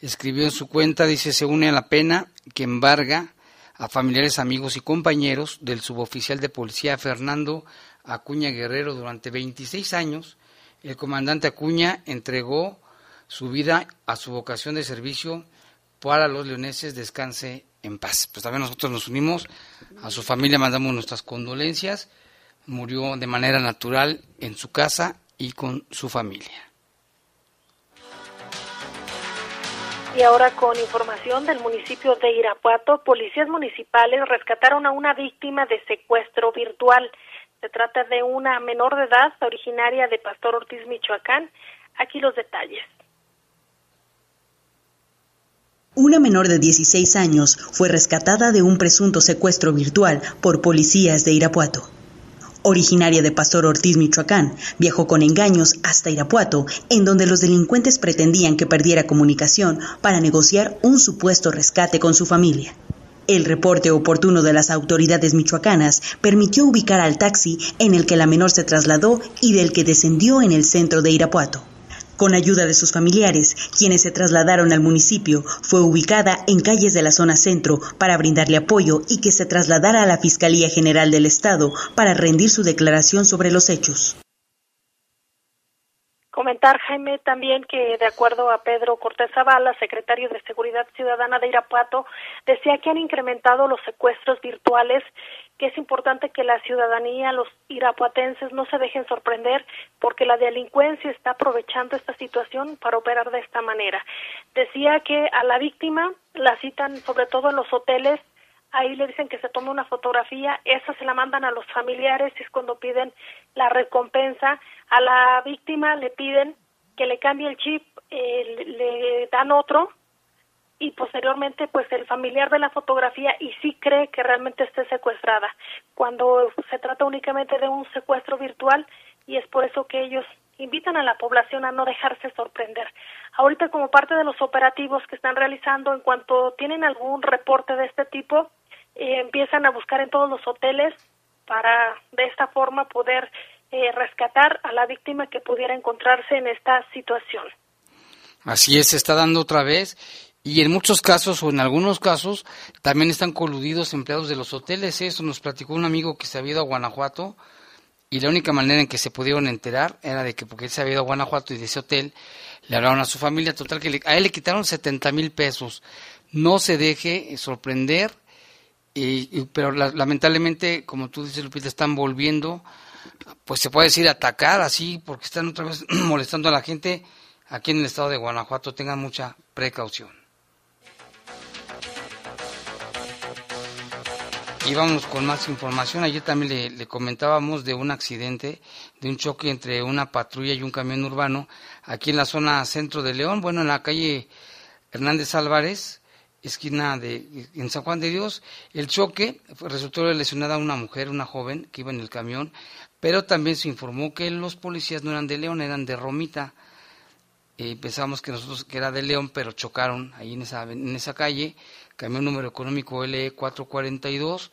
escribió en su cuenta, dice, se une a la pena que embarga a familiares, amigos y compañeros del suboficial de policía Fernando Acuña Guerrero durante 26 años el comandante Acuña entregó su vida a su vocación de servicio para los leoneses descanse en paz. Pues también nosotros nos unimos a su familia, mandamos nuestras condolencias. Murió de manera natural en su casa y con su familia. Y ahora con información del municipio de Irapuato, policías municipales rescataron a una víctima de secuestro virtual. Se trata de una menor de edad originaria de Pastor Ortiz, Michoacán. Aquí los detalles. Una menor de 16 años fue rescatada de un presunto secuestro virtual por policías de Irapuato. Originaria de Pastor Ortiz, Michoacán, viajó con engaños hasta Irapuato, en donde los delincuentes pretendían que perdiera comunicación para negociar un supuesto rescate con su familia. El reporte oportuno de las autoridades michoacanas permitió ubicar al taxi en el que la menor se trasladó y del que descendió en el centro de Irapuato. Con ayuda de sus familiares, quienes se trasladaron al municipio, fue ubicada en calles de la zona centro para brindarle apoyo y que se trasladara a la Fiscalía General del Estado para rendir su declaración sobre los hechos. Comentar, Jaime, también que de acuerdo a Pedro Cortés Zavala, secretario de Seguridad Ciudadana de Irapuato, decía que han incrementado los secuestros virtuales, que es importante que la ciudadanía, los irapuatenses, no se dejen sorprender porque la delincuencia está aprovechando esta situación para operar de esta manera. Decía que a la víctima la citan sobre todo en los hoteles ahí le dicen que se tome una fotografía, esa se la mandan a los familiares, y es cuando piden la recompensa, a la víctima le piden que le cambie el chip, eh, le dan otro y posteriormente pues el familiar ve la fotografía y sí cree que realmente esté secuestrada, cuando se trata únicamente de un secuestro virtual y es por eso que ellos invitan a la población a no dejarse sorprender. Ahorita como parte de los operativos que están realizando, en cuanto tienen algún reporte de este tipo, eh, empiezan a buscar en todos los hoteles para de esta forma poder eh, rescatar a la víctima que pudiera encontrarse en esta situación. Así es, se está dando otra vez y en muchos casos o en algunos casos también están coludidos empleados de los hoteles. Eso nos platicó un amigo que se había ido a Guanajuato y la única manera en que se pudieron enterar era de que porque él se había ido a Guanajuato y de ese hotel le hablaron a su familia, total que a él le quitaron 70 mil pesos. No se deje sorprender y, pero lamentablemente, como tú dices, Lupita, están volviendo, pues se puede decir atacar así, porque están otra vez molestando a la gente aquí en el estado de Guanajuato. Tengan mucha precaución. Y vamos con más información. Ayer también le, comentábamos de un accidente, de un choque entre una patrulla y un camión urbano aquí en la zona centro de León, bueno, en la calle Hernández Álvarez, esquina de en San Juan de Dios. El choque resultó lesionada una mujer, una joven que iba en el camión, pero también se informó que los policías no eran de León, eran de Romita. Eh, pensábamos que nosotros que era de León, pero chocaron ahí en esa en esa calle, camión número económico LE 442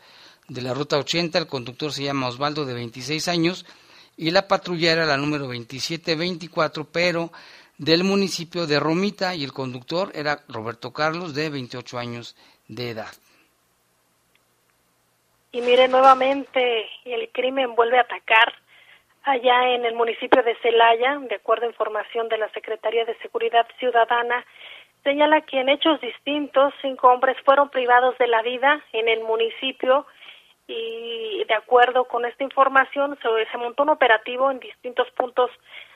de la ruta 80, el conductor se llama Osvaldo de 26 años y la patrulla era la número 2724, pero del municipio de Romita y el conductor era Roberto Carlos de 28 años de edad. Y mire, nuevamente el crimen vuelve a atacar allá en el municipio de Celaya, de acuerdo a información de la Secretaría de Seguridad Ciudadana, señala que en hechos distintos cinco hombres fueron privados de la vida en el municipio y de acuerdo con esta información se, se montó un operativo en distintos puntos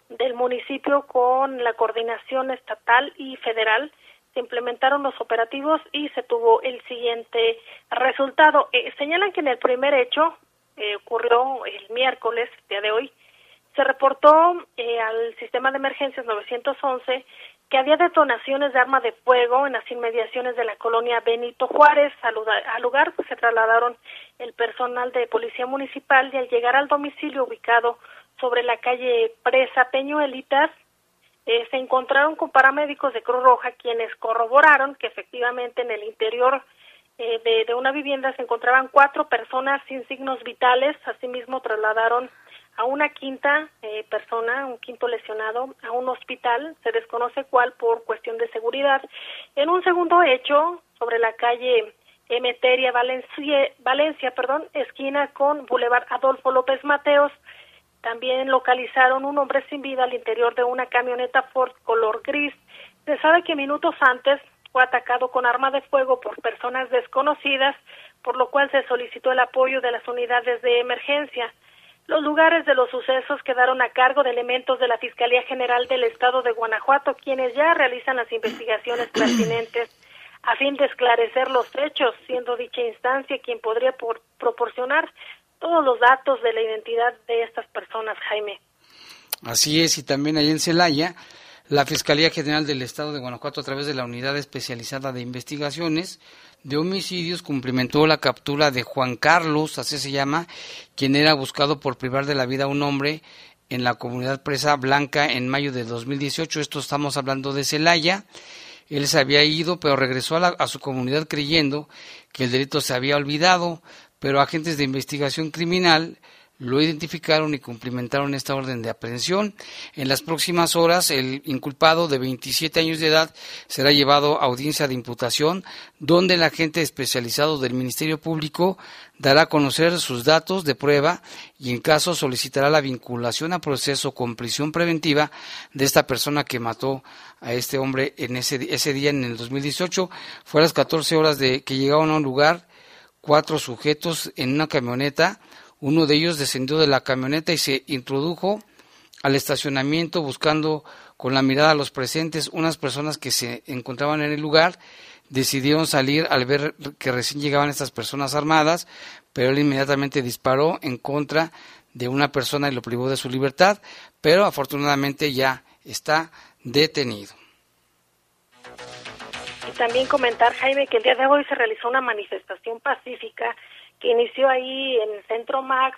del municipio con la coordinación estatal y federal se implementaron los operativos y se tuvo el siguiente resultado. Eh, señalan que en el primer hecho eh, ocurrió el miércoles, día de hoy, se reportó eh, al sistema de emergencias 911 que había detonaciones de arma de fuego en las inmediaciones de la colonia Benito Juárez. Al, lugar pues, se trasladaron el personal de policía municipal y al llegar al domicilio ubicado sobre la calle Presa Peñuelitas, eh, se encontraron con paramédicos de Cruz Roja quienes corroboraron que efectivamente en el interior eh, de, una vivienda se encontraban cuatro personas sin signos vitales. Asimismo, trasladaron a una quinta eh, persona, un quinto lesionado, a un hospital, se desconoce cuál por cuestión de seguridad. En un segundo hecho, sobre la calle Emeteria Valencia, Valencia perdón, esquina con Boulevard Adolfo López Mateos, también localizaron un hombre sin vida al interior de una camioneta Ford color gris. Se sabe que minutos antes fue atacado con arma de fuego por personas desconocidas, por lo cual se solicitó el apoyo de las unidades de emergencia. Los lugares de los sucesos quedaron a cargo de elementos de la Fiscalía General del Estado de Guanajuato, quienes ya realizan las investigaciones pertinentes a fin de esclarecer los hechos, siendo dicha instancia quien podría proporcionar todos los datos de la identidad de estas personas, Jaime. Así es, y también ahí en Celaya, la Fiscalía General del Estado de Guanajuato, a través de la Unidad Especializada de Investigaciones de Homicidios, cumplimentó la captura de Juan Carlos, así se llama, quien era buscado por privar de la vida a un hombre en la comunidad presa blanca en mayo de 2018. Esto estamos hablando de Celaya. Él se había ido, pero regresó a, a su comunidad creyendo que el delito se había olvidado pero agentes de investigación criminal lo identificaron y cumplimentaron esta orden de aprehensión. En las próximas horas, el inculpado de 27 años de edad será llevado a audiencia de imputación, donde el agente especializado del Ministerio Público dará a conocer sus datos de prueba y en caso solicitará la vinculación a proceso con prisión preventiva de esta persona que mató a este hombre en ese, ese día en el 2018. Fue a las 14 horas de que llegaron a un lugar cuatro sujetos en una camioneta uno de ellos descendió de la camioneta y se introdujo al estacionamiento buscando con la mirada a los presentes unas personas que se encontraban en el lugar. Decidieron salir al ver que recién llegaban estas personas armadas, pero él inmediatamente disparó en contra de una persona y lo privó de su libertad, pero afortunadamente ya está detenido. También comentar, Jaime, que el día de hoy se realizó una manifestación pacífica que inició ahí en el Centro Max,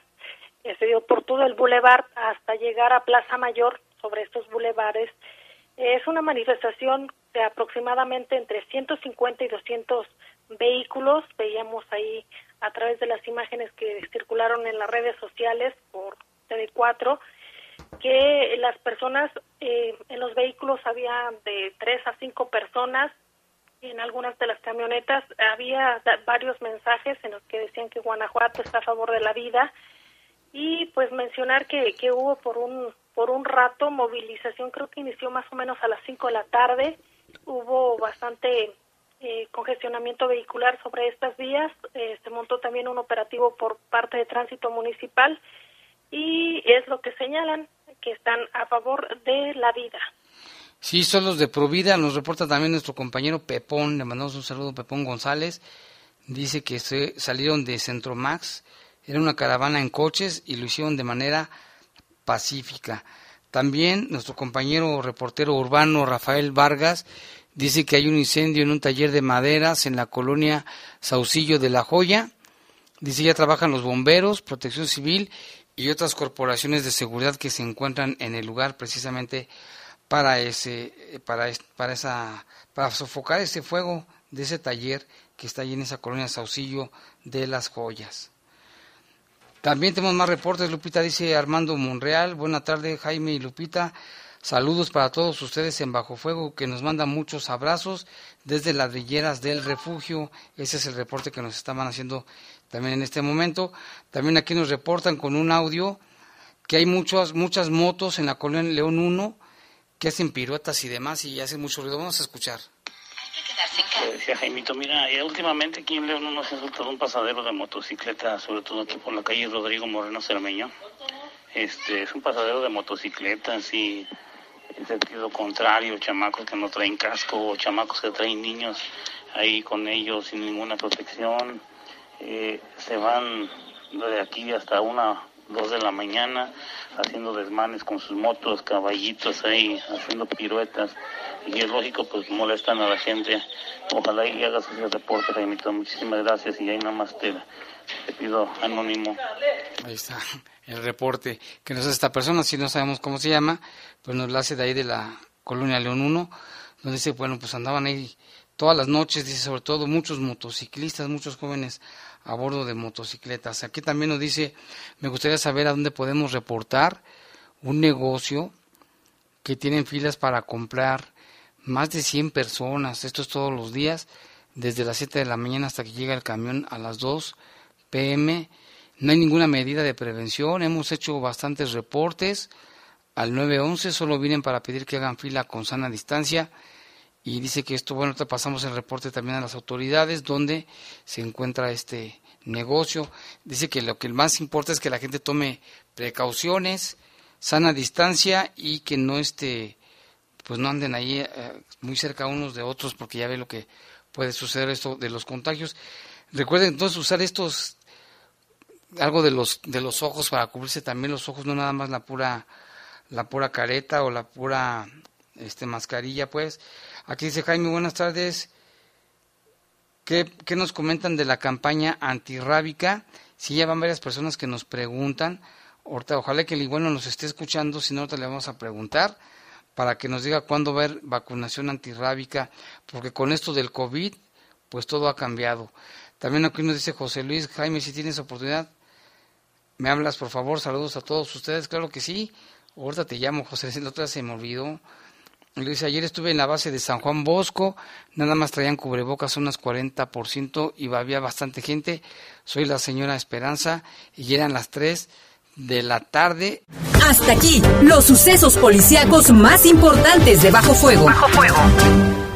que se dio por todo el bulevar hasta llegar a Plaza Mayor sobre estos bulevares. Es una manifestación de aproximadamente entre 150 y 200 vehículos. Veíamos ahí a través de las imágenes que circularon en las redes sociales por TV4 que las personas eh, en los vehículos había de tres a cinco personas en algunas de las camionetas había varios mensajes en los que decían que Guanajuato está a favor de la vida y pues mencionar que, que hubo por un por un rato movilización creo que inició más o menos a las 5 de la tarde hubo bastante eh, congestionamiento vehicular sobre estas vías eh, se montó también un operativo por parte de tránsito municipal y es lo que señalan que están a favor de la vida Sí, son los de Provida, nos reporta también nuestro compañero Pepón, le mandamos un saludo Pepón González, dice que se salieron de Centro Max, era una caravana en coches y lo hicieron de manera pacífica. También nuestro compañero reportero urbano Rafael Vargas dice que hay un incendio en un taller de maderas en la colonia Saucillo de la Joya. Dice ya trabajan los bomberos, protección civil y otras corporaciones de seguridad que se encuentran en el lugar precisamente para ese para para esa para sofocar ese fuego de ese taller que está ahí en esa colonia Saucillo de las Joyas. También tenemos más reportes, Lupita dice Armando Monreal, buena tarde Jaime y Lupita, saludos para todos ustedes en Bajo Fuego que nos mandan muchos abrazos desde ladrilleras del refugio, ese es el reporte que nos estaban haciendo también en este momento. También aquí nos reportan con un audio que hay muchas muchas motos en la colonia León 1 que hacen piruetas y demás y hacen mucho ruido. Vamos a escuchar. Decía Jaimito, mira, ya últimamente aquí en León no nos ha resultado un pasadero de motocicleta, sobre todo aquí por la calle Rodrigo Moreno Cermeño. Este, es un pasadero de motocicletas y en sentido contrario, chamacos que no traen casco, o chamacos que traen niños ahí con ellos sin ninguna protección. Eh, se van de aquí hasta una, dos de la mañana haciendo desmanes con sus motos, caballitos ahí, haciendo piruetas. Y es lógico, pues molestan a la gente. Ojalá y hagas ese reporte, Jaimito. Muchísimas gracias. Y ahí nada más te, pido anónimo. Ahí está el reporte que nos hace esta persona, si no sabemos cómo se llama, pues nos la hace de ahí de la colonia León 1, donde dice, bueno, pues andaban ahí todas las noches, dice sobre todo muchos motociclistas, muchos jóvenes a bordo de motocicletas. Aquí también nos dice, me gustaría saber a dónde podemos reportar un negocio que tienen filas para comprar más de 100 personas, esto es todos los días, desde las 7 de la mañana hasta que llega el camión a las 2 pm. No hay ninguna medida de prevención, hemos hecho bastantes reportes al 911, solo vienen para pedir que hagan fila con sana distancia y dice que esto, bueno, te pasamos el reporte también a las autoridades donde se encuentra este negocio. Dice que lo que más importa es que la gente tome precauciones, sana distancia y que no esté, pues no anden ahí eh, muy cerca unos de otros porque ya ve lo que puede suceder esto de los contagios. Recuerden entonces usar estos algo de los de los ojos para cubrirse también los ojos, no nada más la pura la pura careta o la pura este mascarilla, pues Aquí dice Jaime, buenas tardes. ¿Qué, nos comentan de la campaña antirrábica? Si ya van varias personas que nos preguntan. Ahorita, ojalá que el igual no nos esté escuchando, si no, ahorita le vamos a preguntar para que nos diga cuándo va a haber vacunación antirrábica, porque con esto del COVID, pues todo ha cambiado. También aquí nos dice José Luis, Jaime, si tienes oportunidad, Me hablas, por favor, saludos a todos ustedes, claro que sí. Ahorita te llamo, José, la otra se me olvidó. Luis, ayer estuve en la base de San Juan Bosco, nada más traían cubrebocas unas 40% y había bastante gente. Soy la señora Esperanza y eran las 3 de la tarde. Hasta aquí, los sucesos policíacos más importantes de Bajo Fuego. Bajo Fuego.